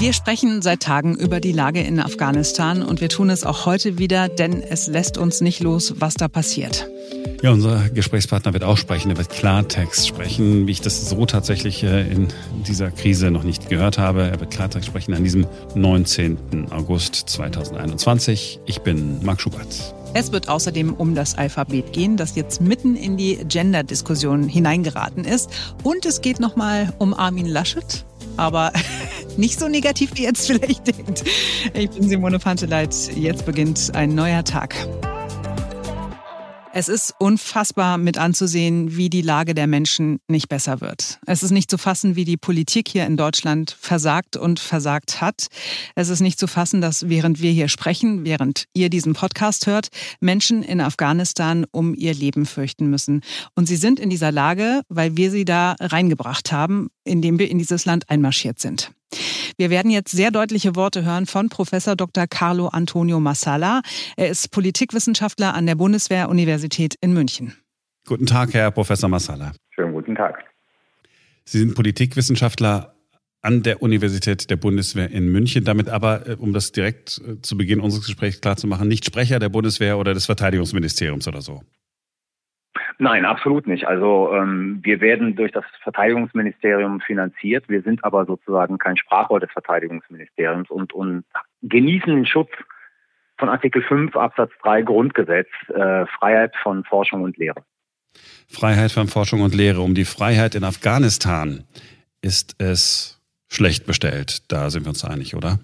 Wir sprechen seit Tagen über die Lage in Afghanistan und wir tun es auch heute wieder, denn es lässt uns nicht los, was da passiert. Ja, unser Gesprächspartner wird auch sprechen, er wird Klartext sprechen, wie ich das so tatsächlich äh, in dieser Krise noch nicht gehört habe. Er wird Klartext sprechen an diesem 19. August 2021. Ich bin Marc Schubert. Es wird außerdem um das Alphabet gehen, das jetzt mitten in die Gender-Diskussion hineingeraten ist. Und es geht nochmal um Armin Laschet, aber nicht so negativ, wie ihr jetzt vielleicht denkt. Ich bin Simone Panteleit. Jetzt beginnt ein neuer Tag. Es ist unfassbar mit anzusehen, wie die Lage der Menschen nicht besser wird. Es ist nicht zu fassen, wie die Politik hier in Deutschland versagt und versagt hat. Es ist nicht zu fassen, dass während wir hier sprechen, während ihr diesen Podcast hört, Menschen in Afghanistan um ihr Leben fürchten müssen. Und sie sind in dieser Lage, weil wir sie da reingebracht haben, indem wir in dieses Land einmarschiert sind. Wir werden jetzt sehr deutliche Worte hören von Professor Dr. Carlo Antonio Massala. Er ist Politikwissenschaftler an der Bundeswehr-Universität in München. Guten Tag, Herr Professor Massala. Schönen guten Tag. Sie sind Politikwissenschaftler an der Universität der Bundeswehr in München, damit aber, äh, um das direkt äh, zu Beginn unseres Gesprächs klarzumachen, nicht Sprecher der Bundeswehr oder des Verteidigungsministeriums oder so. Nein, absolut nicht. Also ähm, wir werden durch das Verteidigungsministerium finanziert. Wir sind aber sozusagen kein Sprachrohr des Verteidigungsministeriums und, und genießen den Schutz von Artikel 5 Absatz 3 Grundgesetz, äh, Freiheit von Forschung und Lehre. Freiheit von Forschung und Lehre. Um die Freiheit in Afghanistan ist es schlecht bestellt. Da sind wir uns einig, oder?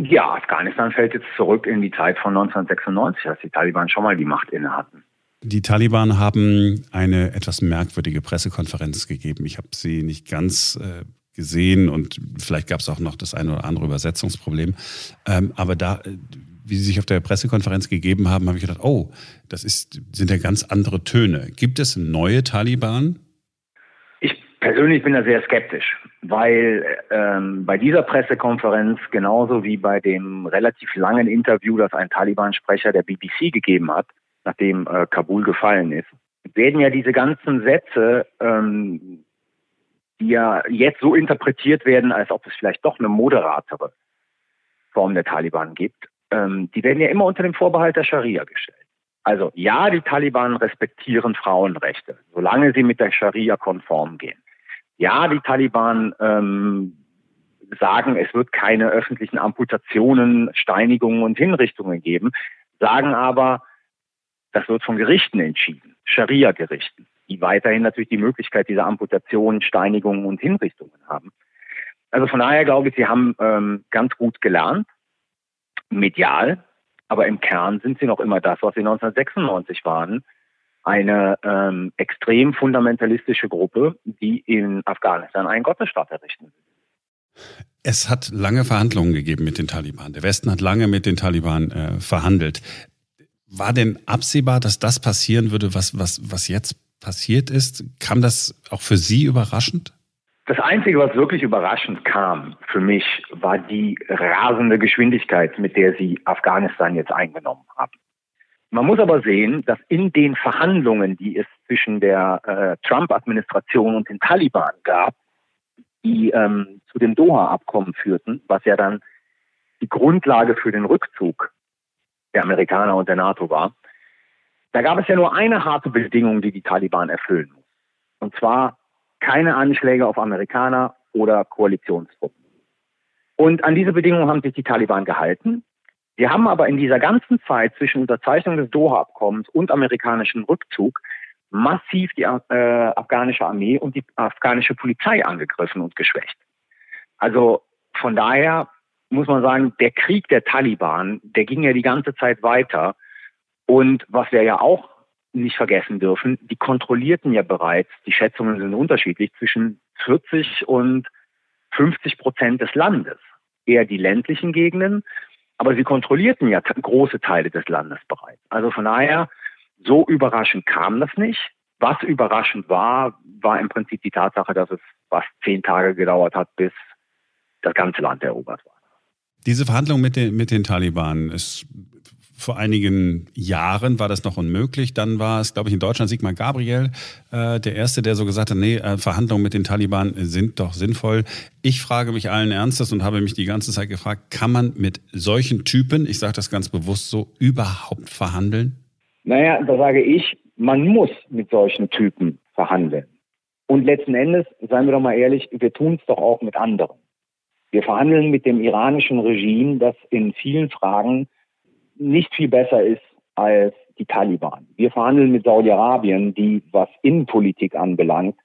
Ja, Afghanistan fällt jetzt zurück in die Zeit von 1996, als die Taliban schon mal die Macht inne hatten. Die Taliban haben eine etwas merkwürdige Pressekonferenz gegeben. Ich habe sie nicht ganz äh, gesehen und vielleicht gab es auch noch das eine oder andere Übersetzungsproblem. Ähm, aber da, äh, wie sie sich auf der Pressekonferenz gegeben haben, habe ich gedacht, oh, das ist, sind ja ganz andere Töne. Gibt es neue Taliban? Ich persönlich bin da sehr skeptisch, weil ähm, bei dieser Pressekonferenz genauso wie bei dem relativ langen Interview, das ein Taliban-Sprecher der BBC gegeben hat, nachdem äh, Kabul gefallen ist, werden ja diese ganzen Sätze, ähm, die ja jetzt so interpretiert werden, als ob es vielleicht doch eine moderatere Form der Taliban gibt, ähm, die werden ja immer unter dem Vorbehalt der Scharia gestellt. Also ja, die Taliban respektieren Frauenrechte, solange sie mit der Scharia konform gehen. Ja, die Taliban ähm, sagen, es wird keine öffentlichen Amputationen, Steinigungen und Hinrichtungen geben, sagen aber, das wird von Gerichten entschieden, Scharia-Gerichten, die weiterhin natürlich die Möglichkeit dieser Amputationen, Steinigungen und Hinrichtungen haben. Also von daher glaube ich, sie haben ähm, ganz gut gelernt, medial, aber im Kern sind sie noch immer das, was sie 1996 waren, eine ähm, extrem fundamentalistische Gruppe, die in Afghanistan einen Gottesstaat errichten will. Es hat lange Verhandlungen gegeben mit den Taliban. Der Westen hat lange mit den Taliban äh, verhandelt. War denn absehbar, dass das passieren würde, was, was, was jetzt passiert ist? Kam das auch für Sie überraschend? Das Einzige, was wirklich überraschend kam für mich, war die rasende Geschwindigkeit, mit der sie Afghanistan jetzt eingenommen haben. Man muss aber sehen, dass in den Verhandlungen, die es zwischen der äh, Trump-Administration und den Taliban gab, die ähm, zu dem Doha-Abkommen führten, was ja dann die Grundlage für den Rückzug der Amerikaner und der NATO war. Da gab es ja nur eine harte Bedingung, die die Taliban erfüllen muss. Und zwar keine Anschläge auf Amerikaner oder Koalitionstruppen. Und an diese Bedingungen haben sich die Taliban gehalten. Sie haben aber in dieser ganzen Zeit zwischen Unterzeichnung des Doha-Abkommens und amerikanischem Rückzug massiv die äh, afghanische Armee und die afghanische Polizei angegriffen und geschwächt. Also von daher muss man sagen, der Krieg der Taliban, der ging ja die ganze Zeit weiter. Und was wir ja auch nicht vergessen dürfen, die kontrollierten ja bereits, die Schätzungen sind unterschiedlich, zwischen 40 und 50 Prozent des Landes. Eher die ländlichen Gegenden, aber sie kontrollierten ja große Teile des Landes bereits. Also von daher, so überraschend kam das nicht. Was überraschend war, war im Prinzip die Tatsache, dass es fast zehn Tage gedauert hat, bis das ganze Land erobert war. Diese Verhandlung mit den, mit den Taliban ist vor einigen Jahren war das noch unmöglich. Dann war es, glaube ich, in Deutschland Sigmar Gabriel, äh, der Erste, der so gesagt hat, nee, äh, Verhandlungen mit den Taliban sind doch sinnvoll. Ich frage mich allen Ernstes und habe mich die ganze Zeit gefragt, kann man mit solchen Typen, ich sage das ganz bewusst so, überhaupt verhandeln? Naja, da sage ich, man muss mit solchen Typen verhandeln. Und letzten Endes, seien wir doch mal ehrlich, wir tun es doch auch mit anderen. Wir verhandeln mit dem iranischen Regime, das in vielen Fragen nicht viel besser ist als die Taliban. Wir verhandeln mit Saudi-Arabien, die, was Innenpolitik anbelangt,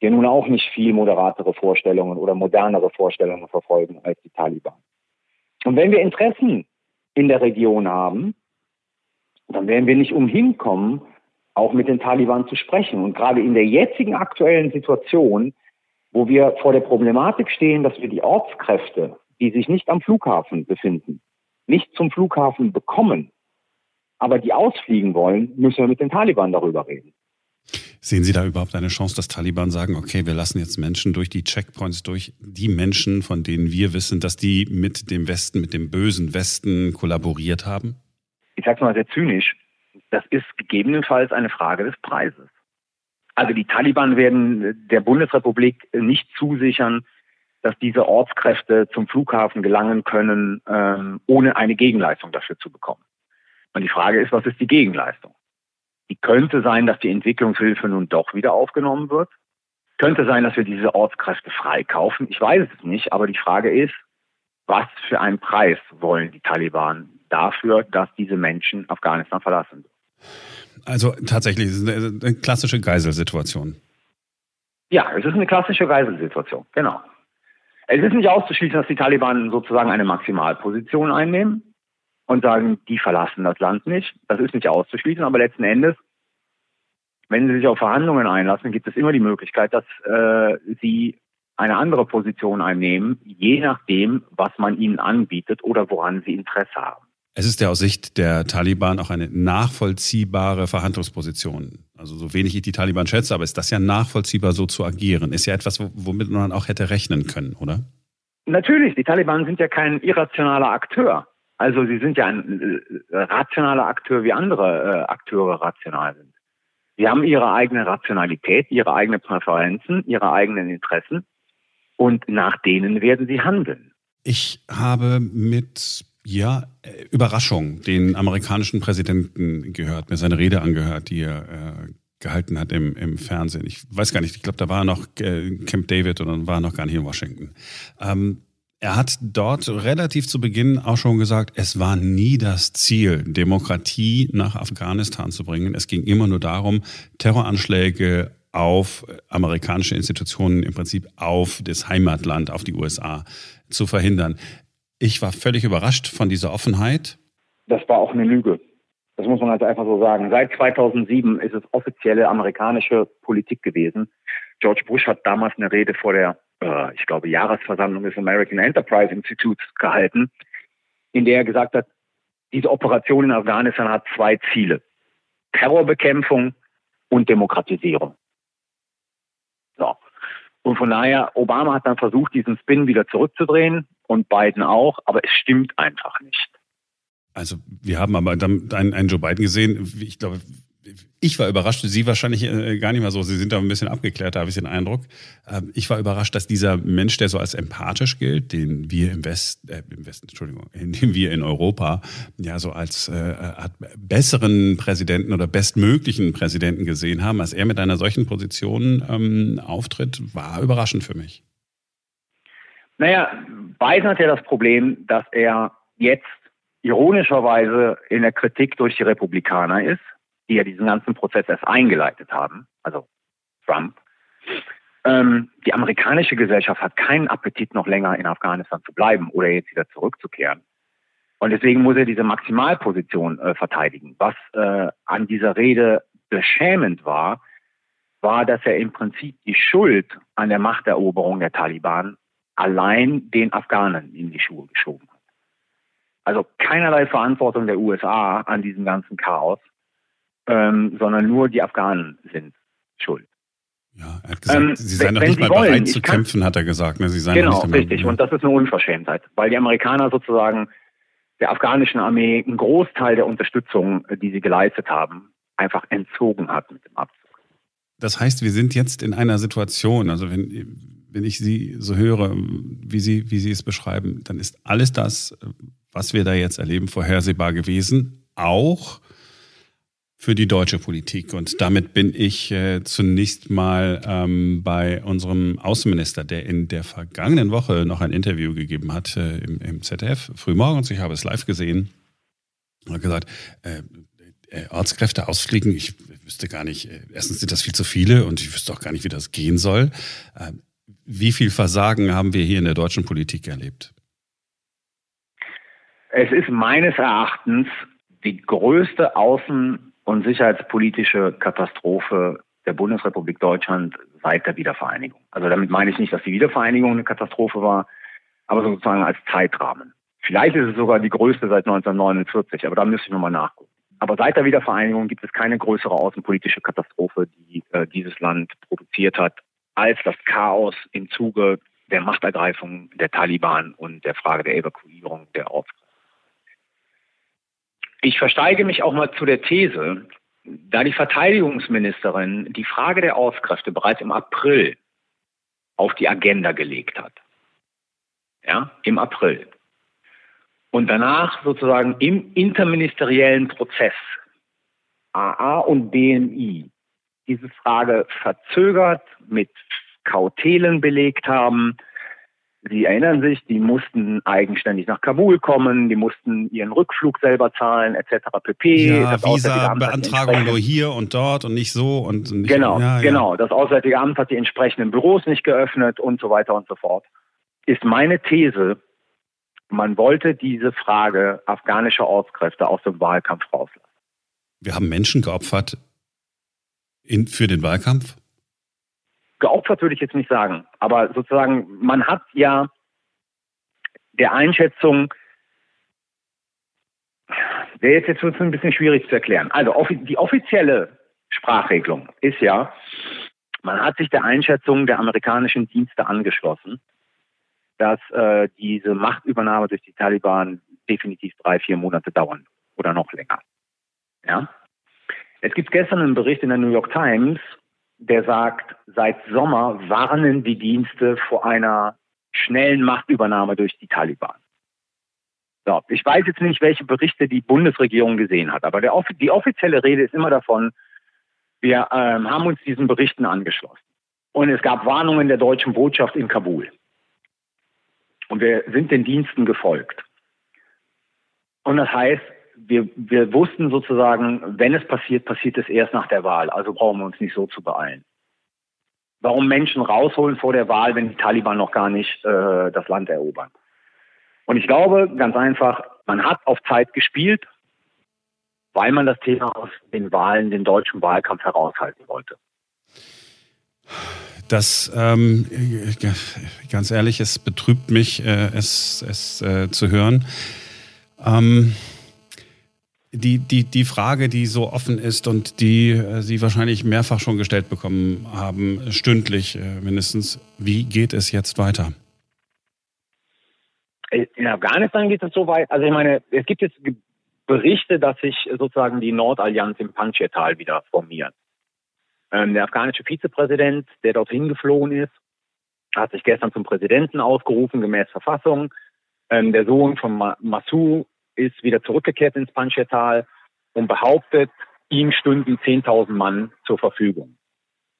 ja nun auch nicht viel moderatere Vorstellungen oder modernere Vorstellungen verfolgen als die Taliban. Und wenn wir Interessen in der Region haben, dann werden wir nicht umhin kommen, auch mit den Taliban zu sprechen. Und gerade in der jetzigen aktuellen Situation wo wir vor der Problematik stehen, dass wir die Ortskräfte, die sich nicht am Flughafen befinden, nicht zum Flughafen bekommen, aber die ausfliegen wollen, müssen wir mit den Taliban darüber reden. Sehen Sie da überhaupt eine Chance, dass Taliban sagen, okay, wir lassen jetzt Menschen durch die Checkpoints durch, die Menschen, von denen wir wissen, dass die mit dem Westen, mit dem bösen Westen kollaboriert haben? Ich sage mal sehr zynisch, das ist gegebenenfalls eine Frage des Preises. Also die Taliban werden der Bundesrepublik nicht zusichern, dass diese Ortskräfte zum Flughafen gelangen können, ähm, ohne eine Gegenleistung dafür zu bekommen. Und die Frage ist, was ist die Gegenleistung? Die könnte sein, dass die Entwicklungshilfe nun doch wieder aufgenommen wird. Könnte sein, dass wir diese Ortskräfte freikaufen. Ich weiß es nicht, aber die Frage ist, was für einen Preis wollen die Taliban dafür, dass diese Menschen Afghanistan verlassen? Also tatsächlich, es ist eine, klassische Geiselsituation. Ja, es ist eine klassische Geiselsituation, genau. Es ist nicht auszuschließen, dass die Taliban sozusagen eine Maximalposition einnehmen und sagen, die verlassen das Land nicht. Das ist nicht auszuschließen, aber letzten Endes, wenn sie sich auf Verhandlungen einlassen, gibt es immer die Möglichkeit, dass äh, sie eine andere Position einnehmen, je nachdem, was man ihnen anbietet oder woran sie Interesse haben. Es ist ja aus Sicht der Taliban auch eine nachvollziehbare Verhandlungsposition. Also so wenig ich die Taliban schätze, aber ist das ja nachvollziehbar, so zu agieren? Ist ja etwas, womit man auch hätte rechnen können, oder? Natürlich, die Taliban sind ja kein irrationaler Akteur. Also sie sind ja ein äh, rationaler Akteur, wie andere äh, Akteure rational sind. Sie haben ihre eigene Rationalität, ihre eigenen Präferenzen, ihre eigenen Interessen und nach denen werden sie handeln. Ich habe mit ja, äh, Überraschung, den amerikanischen Präsidenten gehört, mir seine Rede angehört, die er äh, gehalten hat im, im Fernsehen. Ich weiß gar nicht, ich glaube, da war noch äh, Camp David und dann war er noch gar nicht in Washington. Ähm, er hat dort relativ zu Beginn auch schon gesagt, es war nie das Ziel, Demokratie nach Afghanistan zu bringen. Es ging immer nur darum, Terroranschläge auf amerikanische Institutionen, im Prinzip auf das Heimatland, auf die USA zu verhindern. Ich war völlig überrascht von dieser Offenheit. Das war auch eine Lüge. Das muss man halt einfach so sagen. Seit 2007 ist es offizielle amerikanische Politik gewesen. George Bush hat damals eine Rede vor der, äh, ich glaube, Jahresversammlung des American Enterprise Institutes gehalten, in der er gesagt hat, diese Operation in Afghanistan hat zwei Ziele. Terrorbekämpfung und Demokratisierung. Und von daher, Obama hat dann versucht, diesen Spin wieder zurückzudrehen und Biden auch, aber es stimmt einfach nicht. Also wir haben aber dann einen, Joe Biden gesehen, ich glaube, ich war überrascht, Sie wahrscheinlich äh, gar nicht mal so. Sie sind da ein bisschen abgeklärt, da habe ich den Eindruck. Ähm, ich war überrascht, dass dieser Mensch, der so als empathisch gilt, den wir im Westen, äh, im Westen, Entschuldigung, den wir in Europa ja so als äh, besseren Präsidenten oder bestmöglichen Präsidenten gesehen haben, als er mit einer solchen Position ähm, auftritt, war überraschend für mich. Naja, Biden hat ja das Problem, dass er jetzt ironischerweise in der Kritik durch die Republikaner ist, die ja diesen ganzen Prozess erst eingeleitet haben, also Trump. Ähm, die amerikanische Gesellschaft hat keinen Appetit, noch länger in Afghanistan zu bleiben oder jetzt wieder zurückzukehren. Und deswegen muss er diese Maximalposition äh, verteidigen. Was äh, an dieser Rede beschämend war, war, dass er im Prinzip die Schuld an der Machteroberung der Taliban allein den Afghanen in die Schuhe geschoben hat. Also keinerlei Verantwortung der USA an diesem ganzen Chaos, ähm, sondern nur die Afghanen sind schuld. Ja, er hat gesagt, ähm, sie seien noch nicht mal wollen, bereit zu kämpfen, hat er gesagt. Ne? Sie seien genau, richtig. Und das ist eine Unverschämtheit, weil die Amerikaner sozusagen der afghanischen Armee einen Großteil der Unterstützung, die sie geleistet haben, einfach entzogen hat mit dem Abzug. Das heißt, wir sind jetzt in einer Situation, also wenn, wenn ich Sie so höre, wie Sie, wie Sie es beschreiben, dann ist alles das, was wir da jetzt erleben, vorhersehbar gewesen, auch für die deutsche Politik. Und damit bin ich äh, zunächst mal ähm, bei unserem Außenminister, der in der vergangenen Woche noch ein Interview gegeben hat äh, im, im ZDF, frühmorgens, ich habe es live gesehen, hat gesagt, äh, äh, Ortskräfte ausfliegen, ich wüsste gar nicht, äh, erstens sind das viel zu viele und ich wüsste auch gar nicht, wie das gehen soll. Äh, wie viel Versagen haben wir hier in der deutschen Politik erlebt? Es ist meines Erachtens die größte außen- und sicherheitspolitische Katastrophe der Bundesrepublik Deutschland seit der Wiedervereinigung. Also damit meine ich nicht, dass die Wiedervereinigung eine Katastrophe war, aber sozusagen als Zeitrahmen. Vielleicht ist es sogar die größte seit 1949, aber da müsste ich nochmal nachgucken. Aber seit der Wiedervereinigung gibt es keine größere außenpolitische Katastrophe, die äh, dieses Land produziert hat, als das Chaos im Zuge der Machtergreifung der Taliban und der Frage der Evakuierung der Ortskreise. Ich versteige mich auch mal zu der These, da die Verteidigungsministerin die Frage der Ortskräfte bereits im April auf die Agenda gelegt hat. Ja, im April und danach sozusagen im interministeriellen Prozess AA und BMI diese Frage verzögert, mit Kautelen belegt haben. Sie erinnern sich, die mussten eigenständig nach Kabul kommen, die mussten ihren Rückflug selber zahlen, etc. pp. Ja, Visa-Beantragung nur hier und dort und nicht so und nicht, genau, ja, ja. genau. Das Auswärtige Amt hat die entsprechenden Büros nicht geöffnet und so weiter und so fort. Ist meine These, man wollte diese Frage afghanischer Ortskräfte aus dem Wahlkampf rauslassen. Wir haben Menschen geopfert in, für den Wahlkampf? Geopfert würde ich jetzt nicht sagen, aber sozusagen, man hat ja der Einschätzung, der jetzt, jetzt ein bisschen schwierig zu erklären. Also die offizielle Sprachregelung ist ja, man hat sich der Einschätzung der amerikanischen Dienste angeschlossen dass äh, diese Machtübernahme durch die Taliban definitiv drei, vier Monate dauern oder noch länger. Ja? Es gibt gestern einen Bericht in der New York Times, der sagt, seit Sommer warnen die Dienste vor einer schnellen Machtübernahme durch die Taliban. So, ich weiß jetzt nicht, welche Berichte die Bundesregierung gesehen hat, aber der, die offizielle Rede ist immer davon, wir ähm, haben uns diesen Berichten angeschlossen. Und es gab Warnungen der deutschen Botschaft in Kabul. Und wir sind den Diensten gefolgt. Und das heißt, wir, wir wussten sozusagen, wenn es passiert, passiert es erst nach der Wahl. Also brauchen wir uns nicht so zu beeilen. Warum Menschen rausholen vor der Wahl, wenn die Taliban noch gar nicht äh, das Land erobern? Und ich glaube, ganz einfach, man hat auf Zeit gespielt, weil man das Thema aus den Wahlen, den deutschen Wahlkampf heraushalten wollte. Das, ähm, ganz ehrlich, es betrübt mich, äh, es, es äh, zu hören. Ähm, die, die, die Frage, die so offen ist und die äh, Sie wahrscheinlich mehrfach schon gestellt bekommen haben, stündlich äh, mindestens, wie geht es jetzt weiter? In Afghanistan geht es so weit, also ich meine, es gibt jetzt Berichte, dass sich sozusagen die Nordallianz im Panjshir-Tal wieder formiert. Ähm, der afghanische Vizepräsident, der dorthin geflogen ist, hat sich gestern zum Präsidenten ausgerufen, gemäß Verfassung. Ähm, der Sohn von Ma Massoud ist wieder zurückgekehrt ins Panjshir-Tal und behauptet, ihm stünden 10.000 Mann zur Verfügung.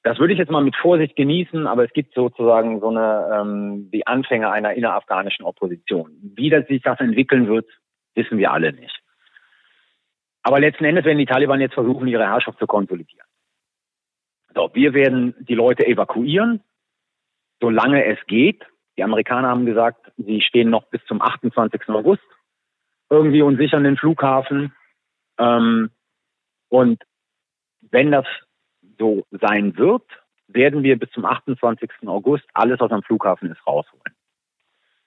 Das würde ich jetzt mal mit Vorsicht genießen, aber es gibt sozusagen so eine ähm, die Anfänge einer innerafghanischen Opposition. Wie das sich das entwickeln wird, wissen wir alle nicht. Aber letzten Endes werden die Taliban jetzt versuchen, ihre Herrschaft zu konsolidieren. So, wir werden die Leute evakuieren, solange es geht. Die Amerikaner haben gesagt, sie stehen noch bis zum 28. August irgendwie und sichern den Flughafen. Ähm, und wenn das so sein wird, werden wir bis zum 28. August alles, was am Flughafen ist, rausholen.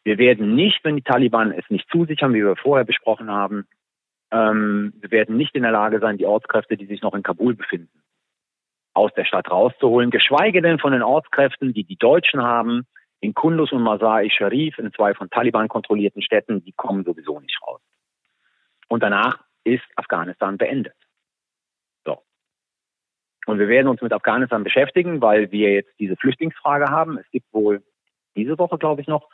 Wir werden nicht, wenn die Taliban es nicht zusichern, wie wir vorher besprochen haben, ähm, wir werden nicht in der Lage sein, die Ortskräfte, die sich noch in Kabul befinden, aus der Stadt rauszuholen, geschweige denn von den Ortskräften, die die Deutschen haben, in Kunduz und Masai Sharif, in zwei von Taliban kontrollierten Städten, die kommen sowieso nicht raus. Und danach ist Afghanistan beendet. So. Und wir werden uns mit Afghanistan beschäftigen, weil wir jetzt diese Flüchtlingsfrage haben. Es gibt wohl diese Woche, glaube ich, noch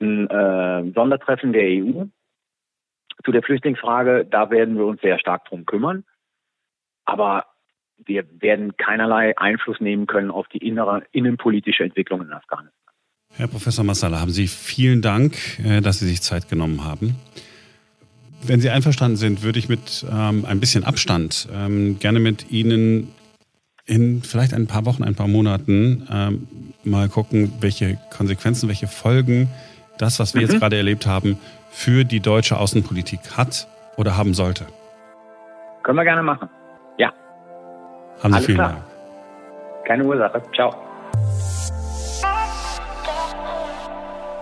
ein äh, Sondertreffen der EU zu der Flüchtlingsfrage. Da werden wir uns sehr stark drum kümmern. Aber wir werden keinerlei Einfluss nehmen können auf die innere, innenpolitische Entwicklung in Afghanistan. Herr Professor Massala, haben Sie vielen Dank, äh, dass Sie sich Zeit genommen haben. Wenn Sie einverstanden sind, würde ich mit ähm, ein bisschen Abstand ähm, gerne mit Ihnen in vielleicht ein paar Wochen, ein paar Monaten ähm, mal gucken, welche Konsequenzen, welche Folgen das, was wir mhm. jetzt gerade erlebt haben, für die deutsche Außenpolitik hat oder haben sollte. Können wir gerne machen. Ja. Haben Sie Alles vielen klar. Dank. Keine Ursache. Ciao.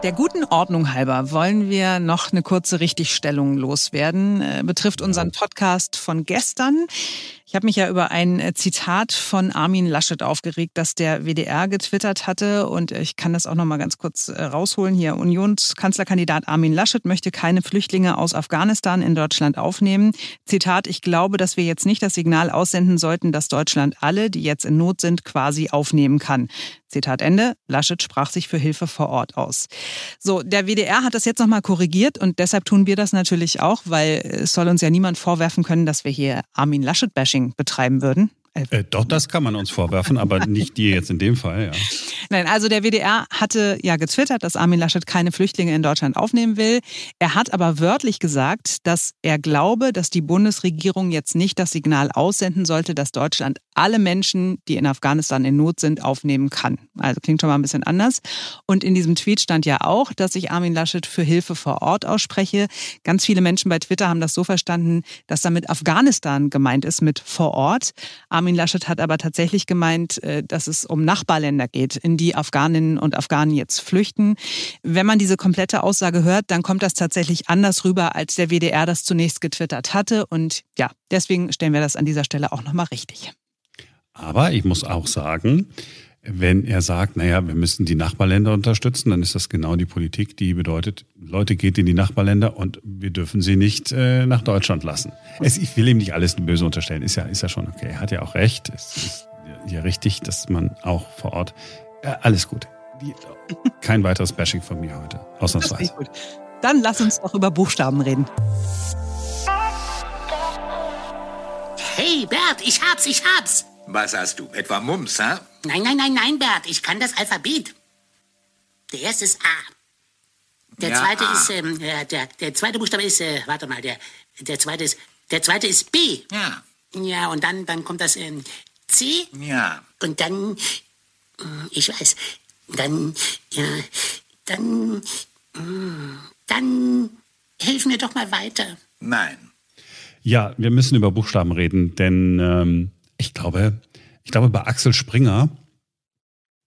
Der guten Ordnung halber wollen wir noch eine kurze Richtigstellung loswerden. Äh, betrifft unseren Podcast von gestern. Ich habe mich ja über ein äh, Zitat von Armin Laschet aufgeregt, das der WDR getwittert hatte. Und ich kann das auch noch mal ganz kurz äh, rausholen. Hier, Unionskanzlerkandidat Armin Laschet möchte keine Flüchtlinge aus Afghanistan in Deutschland aufnehmen. Zitat, ich glaube, dass wir jetzt nicht das Signal aussenden sollten, dass Deutschland alle, die jetzt in Not sind, quasi aufnehmen kann. Zitat Ende. Laschet sprach sich für Hilfe vor Ort aus. So, der WDR hat das jetzt nochmal korrigiert und deshalb tun wir das natürlich auch, weil es soll uns ja niemand vorwerfen können, dass wir hier Armin Laschet-Bashing betreiben würden. Äh, doch, das kann man uns vorwerfen, aber nicht dir jetzt in dem Fall. Ja. Nein, also der WDR hatte ja getwittert, dass Armin Laschet keine Flüchtlinge in Deutschland aufnehmen will. Er hat aber wörtlich gesagt, dass er glaube, dass die Bundesregierung jetzt nicht das Signal aussenden sollte, dass Deutschland alle Menschen, die in Afghanistan in Not sind, aufnehmen kann. Also klingt schon mal ein bisschen anders. Und in diesem Tweet stand ja auch, dass ich Armin Laschet für Hilfe vor Ort ausspreche. Ganz viele Menschen bei Twitter haben das so verstanden, dass damit Afghanistan gemeint ist mit vor Ort. Armin Laschet hat aber tatsächlich gemeint, äh, dass es um Nachbarländer geht, in die Afghaninnen und Afghanen jetzt flüchten. Wenn man diese komplette Aussage hört, dann kommt das tatsächlich anders rüber, als der WDR das zunächst getwittert hatte. Und ja, deswegen stellen wir das an dieser Stelle auch nochmal richtig. Aber ich muss auch sagen, wenn er sagt, naja, wir müssen die Nachbarländer unterstützen, dann ist das genau die Politik, die bedeutet, Leute geht in die Nachbarländer und wir dürfen sie nicht äh, nach Deutschland lassen. Es, ich will ihm nicht alles böse unterstellen, ist ja, ist ja schon okay. Er hat ja auch recht. Es ist ja richtig, dass man auch vor Ort. Äh, alles gut. Kein weiteres Bashing von mir heute. Ausnahmsweise. Dann lass uns doch über Buchstaben reden. Hey Bert, ich hab's, ich hab's. Was hast du? Etwa Mums, ha? Nein, nein, nein, nein, Bert. Ich kann das Alphabet. Der erste ist A. Der ja, zweite A. ist, ähm, äh, der, der zweite Buchstabe ist, äh, warte mal, der, der zweite ist, der zweite ist B. Ja. Ja, und dann, dann kommt das ähm, C. Ja. Und dann, äh, ich weiß, dann, ja, dann, äh, dann, helf mir doch mal weiter. Nein. Ja, wir müssen über Buchstaben reden, denn ähm, ich glaube, ich glaube, bei Axel Springer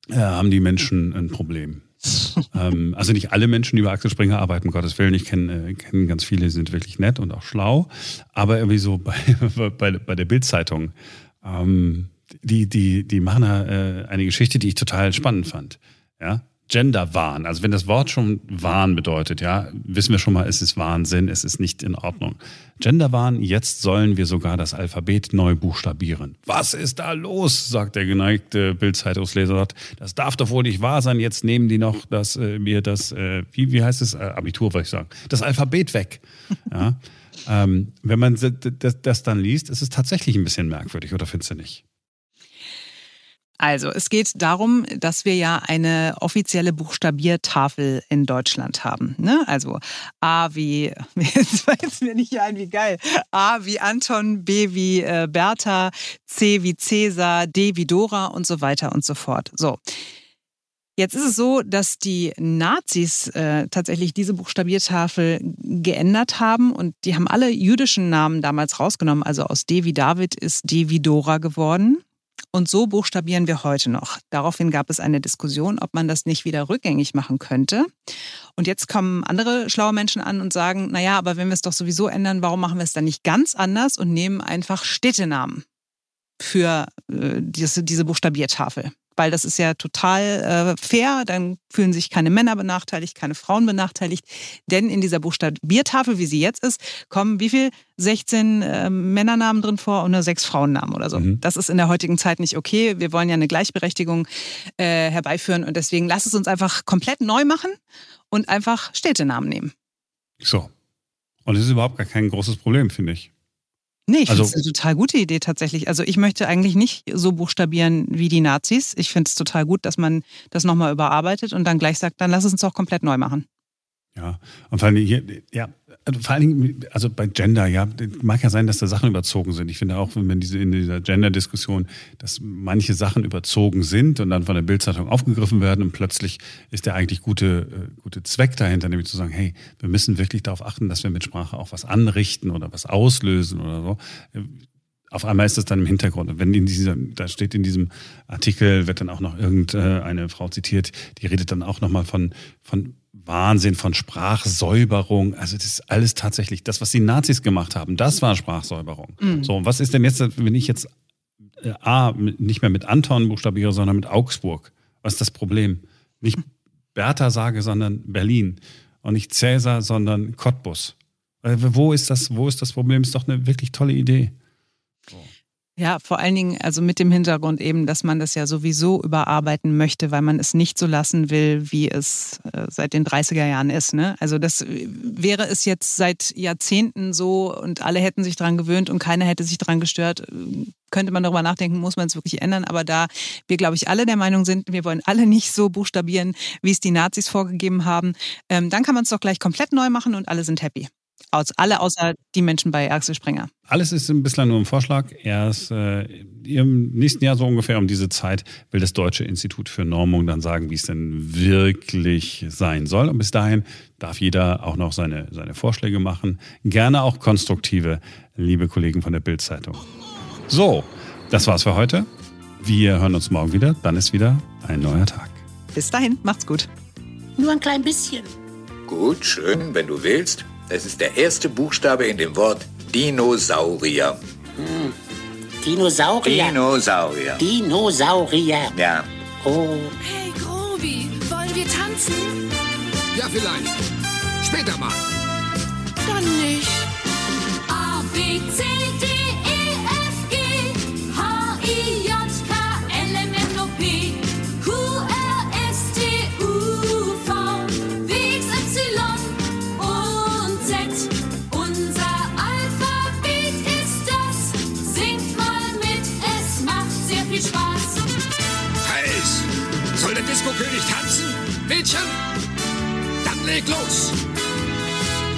äh, haben die Menschen ein Problem. ähm, also nicht alle Menschen, die bei Axel Springer arbeiten, um Gottes Willen. Ich kenne äh, kenn ganz viele, die sind wirklich nett und auch schlau. Aber irgendwie so bei, bei, bei der Bildzeitung, ähm, die, die, die machen da äh, eine Geschichte, die ich total spannend fand. Ja, Genderwahn. Also wenn das Wort schon Wahn bedeutet, ja, wissen wir schon mal, es ist Wahnsinn, es ist nicht in Ordnung. Genderwahn, jetzt sollen wir sogar das Alphabet neu buchstabieren. Was ist da los? sagt der geneigte Bildzeitungsleser dort. Das darf doch wohl nicht wahr sein. Jetzt nehmen die noch das, äh, mir das, äh, wie, wie heißt es? Äh, Abitur, wollte ich sagen. Das Alphabet weg. Ja. ähm, wenn man das, das dann liest, ist es tatsächlich ein bisschen merkwürdig, oder findest du nicht? Also, es geht darum, dass wir ja eine offizielle Buchstabiertafel in Deutschland haben. Ne? Also A wie, jetzt weiß mir nicht ein, wie geil. A wie Anton, B wie äh, Bertha, C wie Cäsar, D wie Dora und so weiter und so fort. So. Jetzt ist es so, dass die Nazis äh, tatsächlich diese Buchstabiertafel geändert haben und die haben alle jüdischen Namen damals rausgenommen. Also aus D wie David ist D wie Dora geworden. Und so buchstabieren wir heute noch. Daraufhin gab es eine Diskussion, ob man das nicht wieder rückgängig machen könnte. Und jetzt kommen andere schlaue Menschen an und sagen, naja, aber wenn wir es doch sowieso ändern, warum machen wir es dann nicht ganz anders und nehmen einfach Städtenamen für äh, diese, diese Buchstabiertafel? Weil das ist ja total äh, fair. Dann fühlen sich keine Männer benachteiligt, keine Frauen benachteiligt. Denn in dieser Buchstabiertafel, wie sie jetzt ist, kommen wie viel? 16 äh, Männernamen drin vor und nur sechs Frauennamen oder so. Mhm. Das ist in der heutigen Zeit nicht okay. Wir wollen ja eine Gleichberechtigung äh, herbeiführen und deswegen lass es uns einfach komplett neu machen und einfach Städtenamen nehmen. So. Und das ist überhaupt gar kein großes Problem, finde ich. Nee, ich also, finde es eine total gute Idee tatsächlich. Also ich möchte eigentlich nicht so buchstabieren wie die Nazis. Ich finde es total gut, dass man das nochmal überarbeitet und dann gleich sagt, dann lass es uns auch komplett neu machen. Ja, und vor allem hier, ja, also vor allen Dingen, also bei Gender, ja, mag ja sein, dass da Sachen überzogen sind. Ich finde auch, wenn diese in dieser Gender-Diskussion, dass manche Sachen überzogen sind und dann von der Bildzeitung aufgegriffen werden und plötzlich ist der eigentlich gute, äh, gute Zweck dahinter, nämlich zu sagen, hey, wir müssen wirklich darauf achten, dass wir mit Sprache auch was anrichten oder was auslösen oder so auf einmal ist das dann im Hintergrund. Und wenn in dieser, da steht in diesem Artikel, wird dann auch noch irgendeine Frau zitiert, die redet dann auch nochmal von, von Wahnsinn, von Sprachsäuberung. Also das ist alles tatsächlich, das, was die Nazis gemacht haben, das war Sprachsäuberung. Mhm. So, und was ist denn jetzt, wenn ich jetzt äh, A, nicht mehr mit Anton buchstabiere, sondern mit Augsburg? Was ist das Problem? Nicht Bertha sage, sondern Berlin. Und nicht Cäsar, sondern Cottbus. Äh, wo ist das, wo ist das Problem? Ist doch eine wirklich tolle Idee. Ja, vor allen Dingen also mit dem Hintergrund eben, dass man das ja sowieso überarbeiten möchte, weil man es nicht so lassen will, wie es äh, seit den 30er Jahren ist. Ne? Also das äh, wäre es jetzt seit Jahrzehnten so und alle hätten sich daran gewöhnt und keiner hätte sich daran gestört, könnte man darüber nachdenken, muss man es wirklich ändern. Aber da wir, glaube ich, alle der Meinung sind, wir wollen alle nicht so buchstabieren, wie es die Nazis vorgegeben haben, ähm, dann kann man es doch gleich komplett neu machen und alle sind happy. Aus, alle außer die Menschen bei Axel Springer. Alles ist bislang nur ein Vorschlag. Erst äh, im nächsten Jahr so ungefähr um diese Zeit will das Deutsche Institut für Normung dann sagen, wie es denn wirklich sein soll. Und bis dahin darf jeder auch noch seine, seine Vorschläge machen. Gerne auch konstruktive, liebe Kollegen von der Bild-Zeitung. So, das war's für heute. Wir hören uns morgen wieder. Dann ist wieder ein neuer Tag. Bis dahin, macht's gut. Nur ein klein bisschen. Gut, schön, wenn du willst. Es ist der erste Buchstabe in dem Wort Dinosaurier. Hm. Dinosaurier? Dinosaurier. Dinosaurier. Ja. Oh. Hey, Grobi, wollen wir tanzen? Ja, vielleicht. Später mal. Disco-König tanzen? Mädchen? Dann leg los!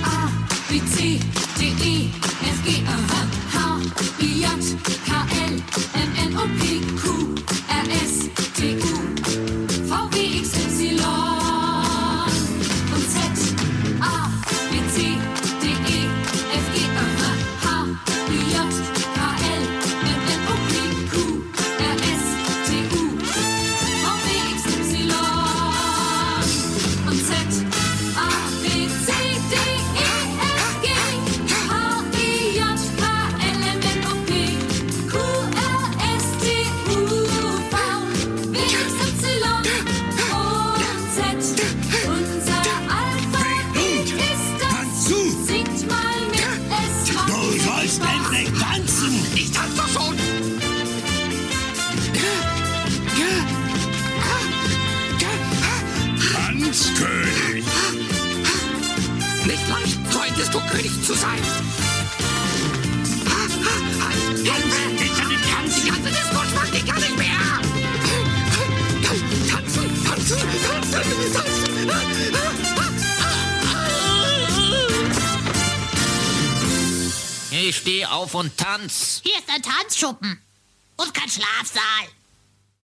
A, B, C, D, E, F, G, H, H, I, J, K, L, M, N, O, P, Q, R, S, T, U, V, W, X, Y. auf und tanz. Hier ist ein Tanzschuppen. Und kein Schlafsaal.